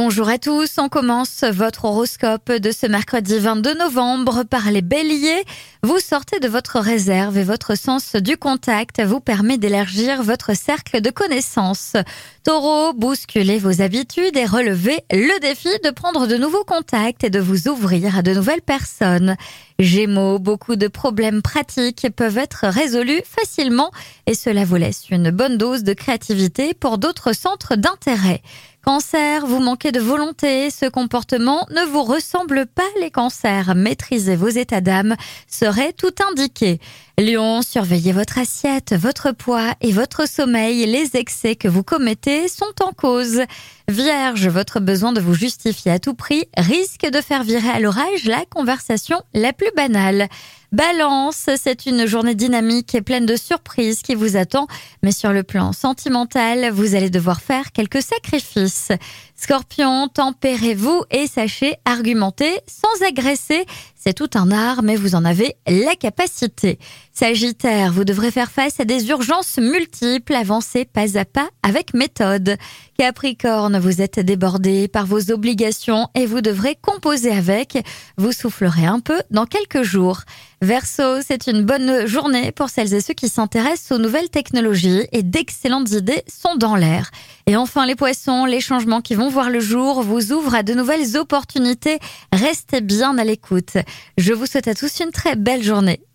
Bonjour à tous, on commence votre horoscope de ce mercredi 22 novembre par les béliers. Vous sortez de votre réserve et votre sens du contact vous permet d'élargir votre cercle de connaissances. Taureau, bousculez vos habitudes et relevez le défi de prendre de nouveaux contacts et de vous ouvrir à de nouvelles personnes. Gémeaux, beaucoup de problèmes pratiques peuvent être résolus facilement et cela vous laisse une bonne dose de créativité pour d'autres centres d'intérêt. Cancer, vous manquez de volonté, ce comportement ne vous ressemble pas les cancers. Maîtrisez vos états d'âme tout indiqué. Lion, surveillez votre assiette, votre poids et votre sommeil. Les excès que vous commettez sont en cause. Vierge, votre besoin de vous justifier à tout prix risque de faire virer à l'orage la conversation la plus banale. Balance, c'est une journée dynamique et pleine de surprises qui vous attend, mais sur le plan sentimental, vous allez devoir faire quelques sacrifices. Scorpion, tempérez-vous et sachez argumenter sans agresser. C'est tout un art, mais vous en avez la capacité. Sagittaire, vous devrez faire face à des urgences multiples, avancez pas à pas avec méthode. Capricorne, vous êtes débordé par vos obligations et vous devrez composer avec. Vous soufflerez un peu dans quelques jours. Verseau, c'est une bonne journée pour celles et ceux qui s'intéressent aux nouvelles technologies et d'excellentes idées sont dans l'air. Et enfin les poissons, les changements qui vont voir le jour vous ouvrent à de nouvelles opportunités. Restez bien à l'écoute. Je vous souhaite à tous une très belle journée.